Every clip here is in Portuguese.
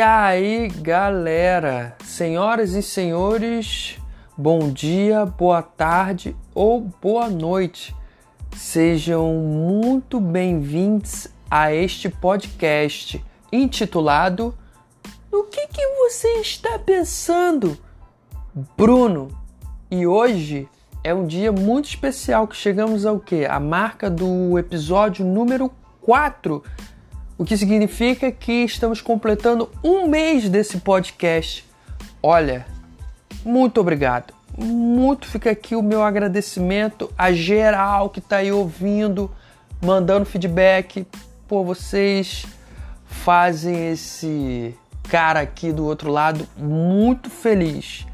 E aí, galera, senhoras e senhores, bom dia, boa tarde ou boa noite. Sejam muito bem-vindos a este podcast intitulado No que, que você está pensando, Bruno? E hoje é um dia muito especial que chegamos ao que? A marca do episódio número 4 o que significa que estamos completando um mês desse podcast. Olha, muito obrigado. Muito fica aqui o meu agradecimento a geral que está aí ouvindo, mandando feedback. Por vocês fazem esse cara aqui do outro lado muito feliz.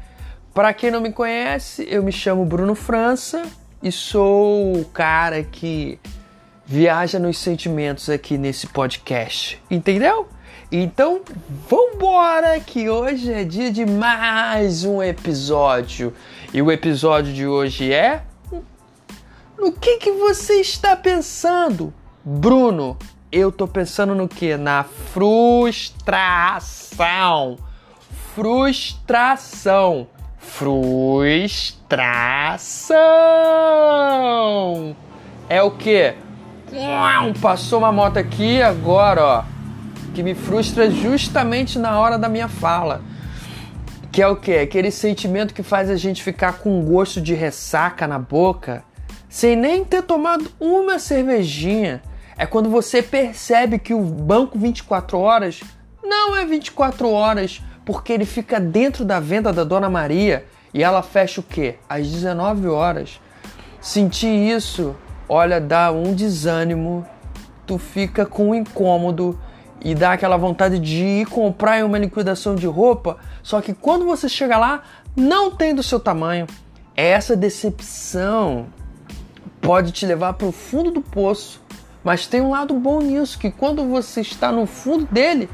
Para quem não me conhece, eu me chamo Bruno França e sou o cara que viaja nos sentimentos aqui nesse podcast, entendeu? Então, vambora que hoje é dia de mais um episódio. E o episódio de hoje é No que que você está pensando? Bruno, eu tô pensando no que? Na frustração. Frustração. Frustração. É o que? Passou uma moto aqui agora, ó. Que me frustra justamente na hora da minha fala. Que é o que? Aquele sentimento que faz a gente ficar com gosto de ressaca na boca, sem nem ter tomado uma cervejinha. É quando você percebe que o banco 24 horas não é 24 horas, porque ele fica dentro da venda da Dona Maria e ela fecha o quê? Às 19 horas. Sentir isso olha, dá um desânimo, tu fica com um incômodo e dá aquela vontade de ir comprar em uma liquidação de roupa, só que quando você chega lá, não tem do seu tamanho. Essa decepção pode te levar para o fundo do poço, mas tem um lado bom nisso, que quando você está no fundo dele,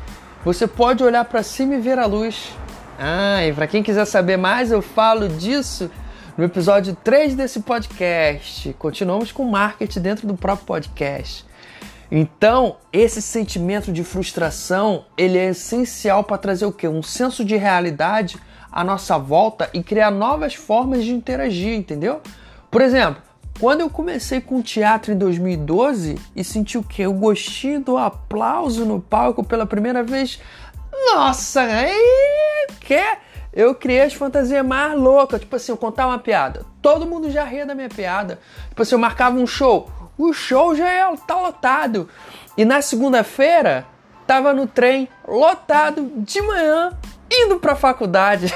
você pode olhar para cima e ver a luz. Ah, e para quem quiser saber mais, eu falo disso no episódio 3 desse podcast. Continuamos com marketing dentro do próprio podcast. Então, esse sentimento de frustração, ele é essencial para trazer o quê? Um senso de realidade à nossa volta e criar novas formas de interagir, entendeu? Por exemplo, quando eu comecei com teatro em 2012 e senti o quê? O gostinho do aplauso no palco pela primeira vez. Nossa, é que eu criei as fantasias mais loucas. Tipo assim, eu contar uma piada. Todo mundo já ria da minha piada. Tipo assim, eu marcava um show. O show já é, tá lotado. E na segunda-feira, tava no trem, lotado, de manhã, indo pra faculdade.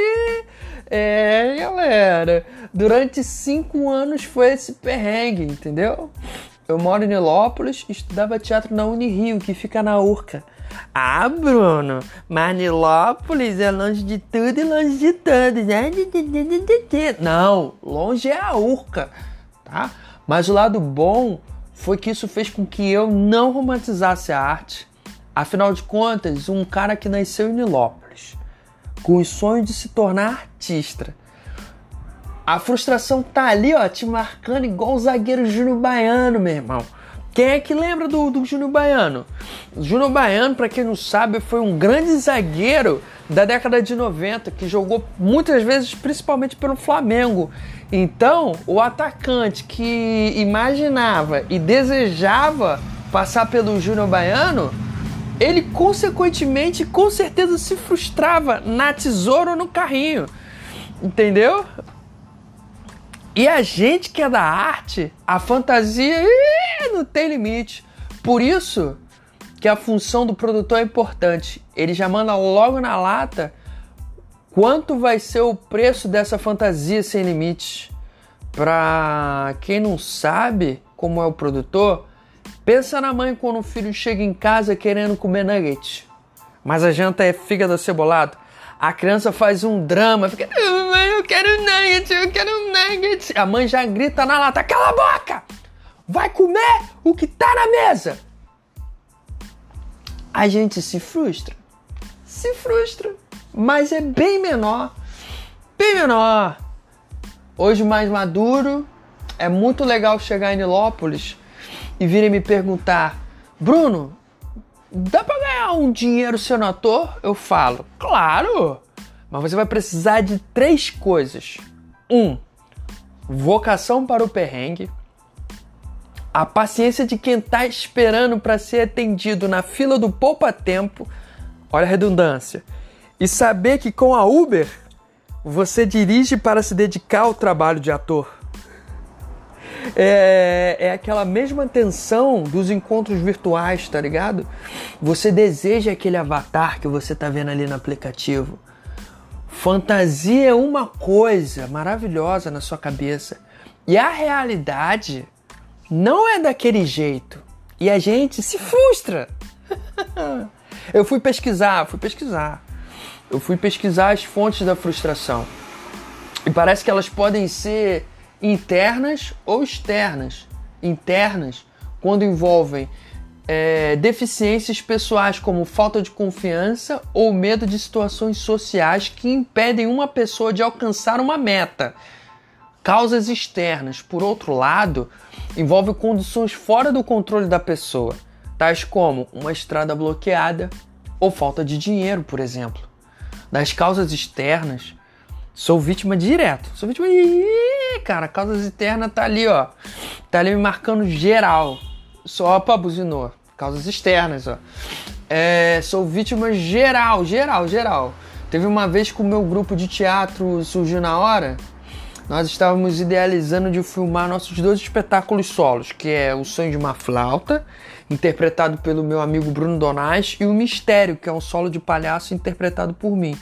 é, galera. Durante cinco anos foi esse perrengue, entendeu? Eu moro em Nilópolis, estudava teatro na Unirio, que fica na Urca. Ah, Bruno, Manilópolis é longe de tudo e longe de todos. Né? Não, longe é a Urca, tá? Mas o lado bom foi que isso fez com que eu não romantizasse a arte. Afinal de contas, um cara que nasceu em Nilópolis, com o sonho de se tornar artista. A frustração tá ali, ó, te marcando igual o zagueiro Júnior Baiano, meu irmão. Quem é que lembra do, do Júnior Baiano? Júnior Baiano, para quem não sabe, foi um grande zagueiro da década de 90 que jogou muitas vezes, principalmente pelo Flamengo. Então, o atacante que imaginava e desejava passar pelo Júnior Baiano, ele consequentemente, com certeza, se frustrava na tesoura ou no carrinho. Entendeu? E a gente que é da arte, a fantasia ih, não tem limite. Por isso que a função do produtor é importante. Ele já manda logo na lata quanto vai ser o preço dessa fantasia sem limites. Para quem não sabe como é o produtor, pensa na mãe quando o filho chega em casa querendo comer nuggets. Mas a janta é fígado acebolado. A criança faz um drama, fica, mãe, eu quero nuggets, eu quero nuggets. A mãe já grita na lata, cala a boca! Vai comer o que tá na mesa! A gente se frustra, se frustra, mas é bem menor, bem menor. Hoje mais maduro, é muito legal chegar em Nilópolis e virem me perguntar, Bruno, dá ganhar ganhar um dinheiro sendo ator? Eu falo, claro! Mas você vai precisar de três coisas. Um, vocação para o perrengue. A paciência de quem está esperando para ser atendido na fila do poupa-tempo. Olha a redundância. E saber que com a Uber você dirige para se dedicar ao trabalho de ator. É, é aquela mesma tensão dos encontros virtuais, tá ligado? Você deseja aquele avatar que você tá vendo ali no aplicativo. Fantasia é uma coisa maravilhosa na sua cabeça. E a realidade não é daquele jeito. E a gente se frustra. Eu fui pesquisar, fui pesquisar. Eu fui pesquisar as fontes da frustração. E parece que elas podem ser internas ou externas. Internas, quando envolvem é, deficiências pessoais como falta de confiança ou medo de situações sociais que impedem uma pessoa de alcançar uma meta. Causas externas, por outro lado, envolvem condições fora do controle da pessoa, tais como uma estrada bloqueada ou falta de dinheiro, por exemplo. Das causas externas, sou vítima direto. Sou vítima. Ih, cara, causas externas tá ali, ó. Tá ali me marcando geral. Só pra buzinou. Causas externas, ó. É, sou vítima geral, geral, geral. Teve uma vez que o meu grupo de teatro surgiu na hora. Nós estávamos idealizando de filmar nossos dois espetáculos solos, que é O Sonho de uma Flauta, interpretado pelo meu amigo Bruno Donais, e O Mistério, que é um solo de palhaço interpretado por mim.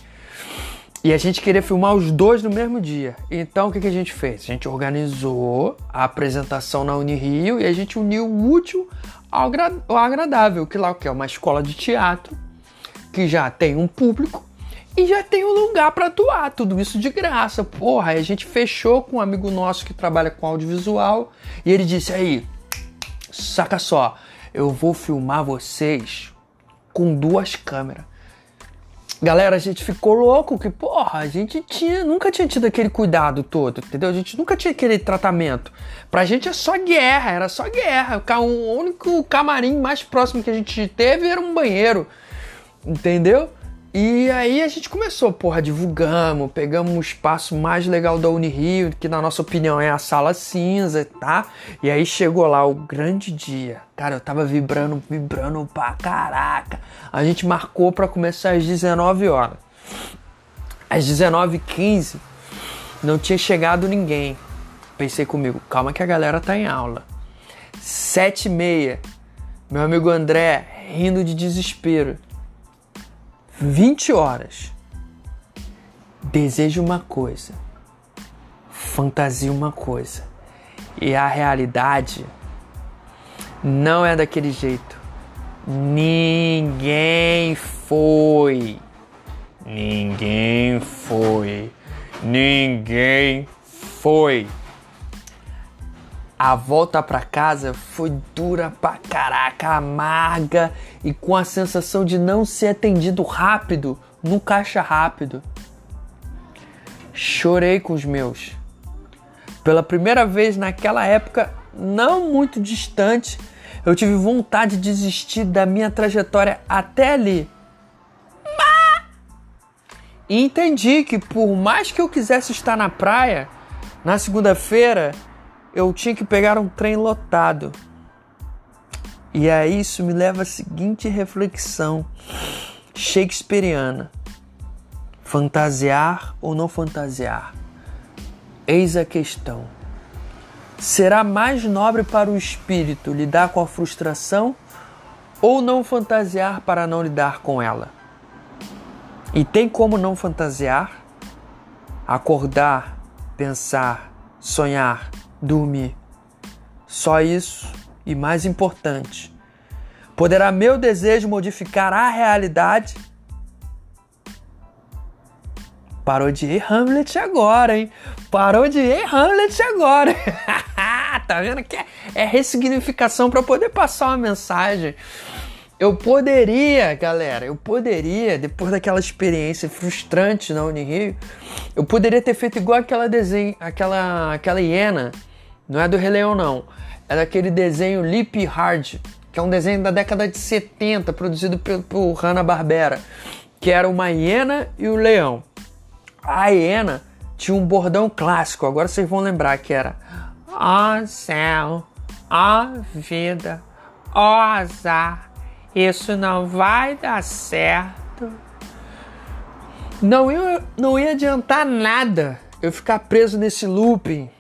E a gente queria filmar os dois no mesmo dia. Então o que, que a gente fez? A gente organizou a apresentação na Unirio e a gente uniu o útil ao, agradável, que lá que é uma escola de teatro que já tem um público e já tem um lugar para atuar, tudo isso de graça. Porra, aí a gente fechou com um amigo nosso que trabalha com audiovisual e ele disse aí, saca só, eu vou filmar vocês com duas câmeras. Galera, a gente ficou louco que, porra, a gente tinha, nunca tinha tido aquele cuidado todo, entendeu? A gente nunca tinha aquele tratamento. Pra gente é só guerra, era só guerra. O único camarim mais próximo que a gente teve era um banheiro, entendeu? E aí a gente começou, porra, divulgamos, pegamos um espaço mais legal da Unirio, que na nossa opinião é a sala cinza, tá? E aí chegou lá o grande dia. Cara, eu tava vibrando, vibrando pra caraca. A gente marcou para começar às 19 horas. Às 19h15 não tinha chegado ninguém. Pensei comigo, calma que a galera tá em aula. 7 e meia, meu amigo André rindo de desespero. 20 horas. Desejo uma coisa, fantasia uma coisa, e a realidade não é daquele jeito. Ninguém foi. Ninguém foi. Ninguém foi. A volta para casa foi dura pra caraca, amarga e com a sensação de não ser atendido rápido no caixa rápido. Chorei com os meus. Pela primeira vez naquela época, não muito distante, eu tive vontade de desistir da minha trajetória até ali. E entendi que por mais que eu quisesse estar na praia, na segunda-feira eu tinha que pegar um trem lotado. E aí isso me leva à seguinte reflexão shakespeariana: fantasiar ou não fantasiar? Eis a questão. Será mais nobre para o espírito lidar com a frustração ou não fantasiar para não lidar com ela? E tem como não fantasiar? Acordar, pensar, sonhar, dormir. Só isso e mais importante. Poderá meu desejo modificar a realidade? Parou de Hamlet agora, hein? Parou de Hamlet agora. tá vendo que é, é ressignificação para poder passar uma mensagem. Eu poderia, galera, eu poderia, depois daquela experiência frustrante na Unirio, eu poderia ter feito igual aquela desenho, aquela, aquela hiena, não é do Rei Leão não, é daquele desenho Lip Hard, que é um desenho da década de 70, produzido por, Hanna-Barbera, que era uma hiena e o leão. A hiena tinha um bordão clássico, agora vocês vão lembrar que era Ó oh, céu, ó oh, vida, ó oh, azar, isso não vai dar certo. Não ia, não ia adiantar nada eu ficar preso nesse looping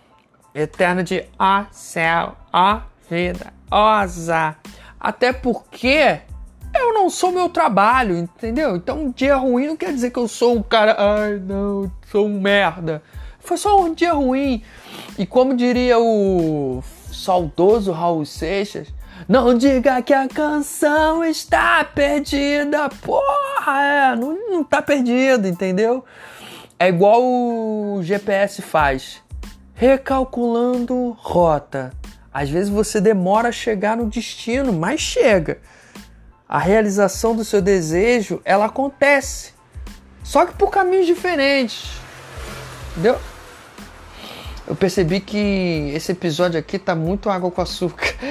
eterno de ó céu, ó vida, ó azar. Até porque eu não sou meu trabalho, entendeu? Então um dia ruim não quer dizer que eu sou um cara, ai não, sou um merda. Foi só um dia ruim. E como diria o saudoso Raul Seixas, não diga que a canção está perdida. Porra, é, não, não tá perdida, entendeu? É igual o GPS faz. Recalculando rota. Às vezes você demora a chegar no destino, mas chega. A realização do seu desejo, ela acontece. Só que por caminhos diferentes. Entendeu? Eu percebi que esse episódio aqui tá muito água com açúcar.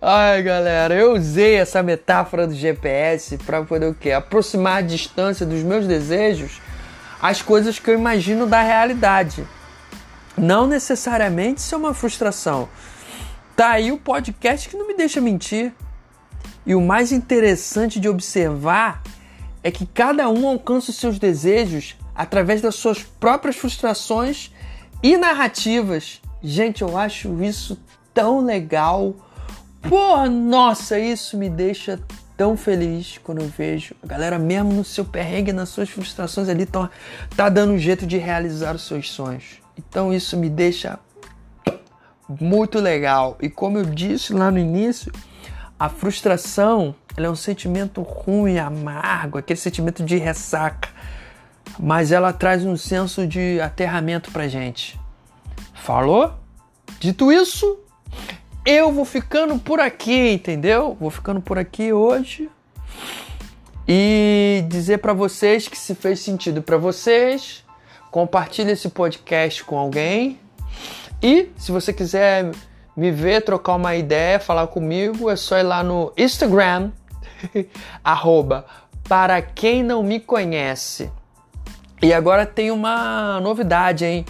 Ai, galera, eu usei essa metáfora do GPS para poder o quê? Aproximar a distância dos meus desejos às coisas que eu imagino da realidade. Não necessariamente isso é uma frustração. Tá aí o podcast que não me deixa mentir. E o mais interessante de observar é que cada um alcança os seus desejos através das suas próprias frustrações e narrativas. Gente, eu acho isso tão legal. Porra, nossa, isso me deixa tão feliz quando eu vejo a galera mesmo no seu perrengue, nas suas frustrações ali, tá, tá dando um jeito de realizar os seus sonhos. Então isso me deixa muito legal. E como eu disse lá no início, a frustração é um sentimento ruim, amargo, aquele sentimento de ressaca. Mas ela traz um senso de aterramento pra gente. Falou? Dito isso, eu vou ficando por aqui, entendeu? Vou ficando por aqui hoje e dizer para vocês que se fez sentido para vocês, compartilhe esse podcast com alguém. E se você quiser me ver, trocar uma ideia, falar comigo, é só ir lá no Instagram, arroba, para quem não me conhece. E agora tem uma novidade, hein?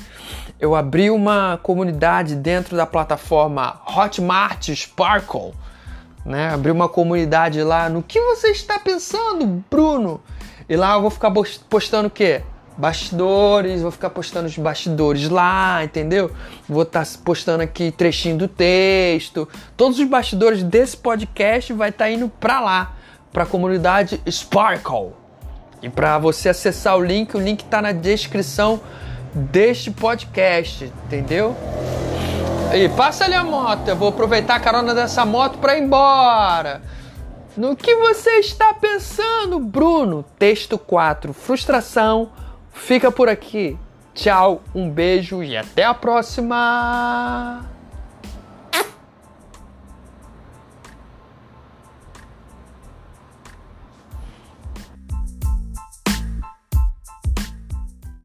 Eu abri uma comunidade dentro da plataforma Hotmart Sparkle, né? Abri uma comunidade lá no que você está pensando, Bruno? E lá eu vou ficar postando o quê? Bastidores, vou ficar postando os bastidores lá, entendeu? Vou estar tá postando aqui trechinho do texto. Todos os bastidores desse podcast vai estar tá indo para lá, para a comunidade Sparkle. E para você acessar o link, o link está na descrição deste podcast, entendeu? E passa ali a moto, eu vou aproveitar a carona dessa moto para ir embora. No que você está pensando, Bruno? Texto 4, frustração. Fica por aqui. Tchau, um beijo e até a próxima!